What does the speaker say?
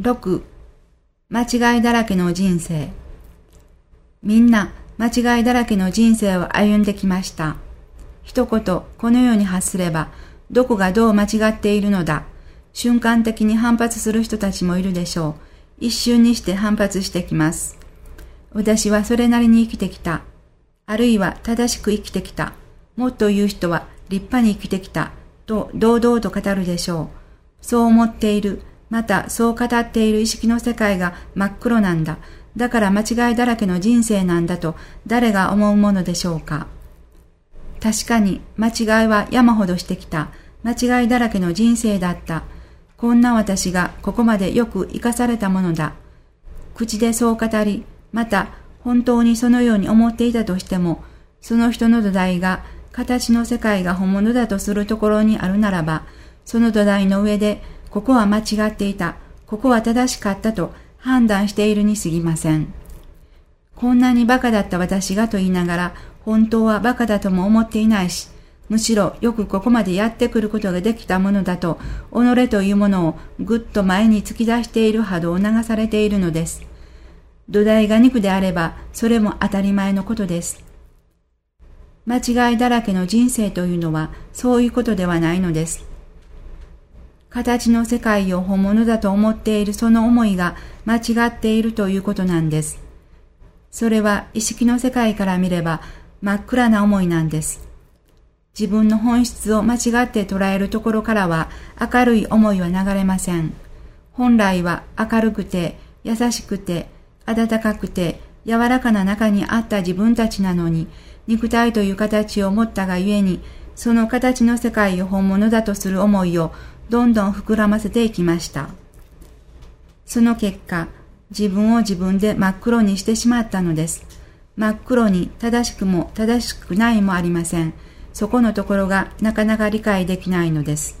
6. 間違いだらけの人生。みんな間違いだらけの人生を歩んできました。一言このように発すれば、どこがどう間違っているのだ。瞬間的に反発する人たちもいるでしょう。一瞬にして反発してきます。私はそれなりに生きてきた。あるいは正しく生きてきた。もっと言う人は立派に生きてきた。と堂々と語るでしょう。そう思っている。またそう語っている意識の世界が真っ黒なんだ。だから間違いだらけの人生なんだと誰が思うものでしょうか？確かに間違いは山ほどしてきた。間違いだらけの人生だった。こんな私がここまでよく生かされたものだ。口でそう語り、また本当にそのように思っていたとしても、その人の土台が形の世界が本物だとするところにあるならば、その土台の上で、ここは間違っていた、ここは正しかったと判断しているに過ぎません。こんなに馬鹿だった私がと言いながら、本当は馬鹿だとも思っていないし、むしろよくここまでやってくることができたものだと、己というものをぐっと前に突き出している波動を流されているのです。土台が肉であれば、それも当たり前のことです。間違いだらけの人生というのは、そういうことではないのです。形の世界を本物だと思っているその思いが間違っているということなんです。それは意識の世界から見れば真っ暗な思いなんです。自分の本質を間違って捉えるところからは明るい思いは流れません。本来は明るくて優しくて温かくて柔らかな中にあった自分たちなのに、肉体という形を持ったがゆえに、その形の世界を本物だとする思いをどんどん膨らませていきました。その結果、自分を自分で真っ黒にしてしまったのです。真っ黒に正しくも正しくないもありません。そこのところがなかなか理解できないのです。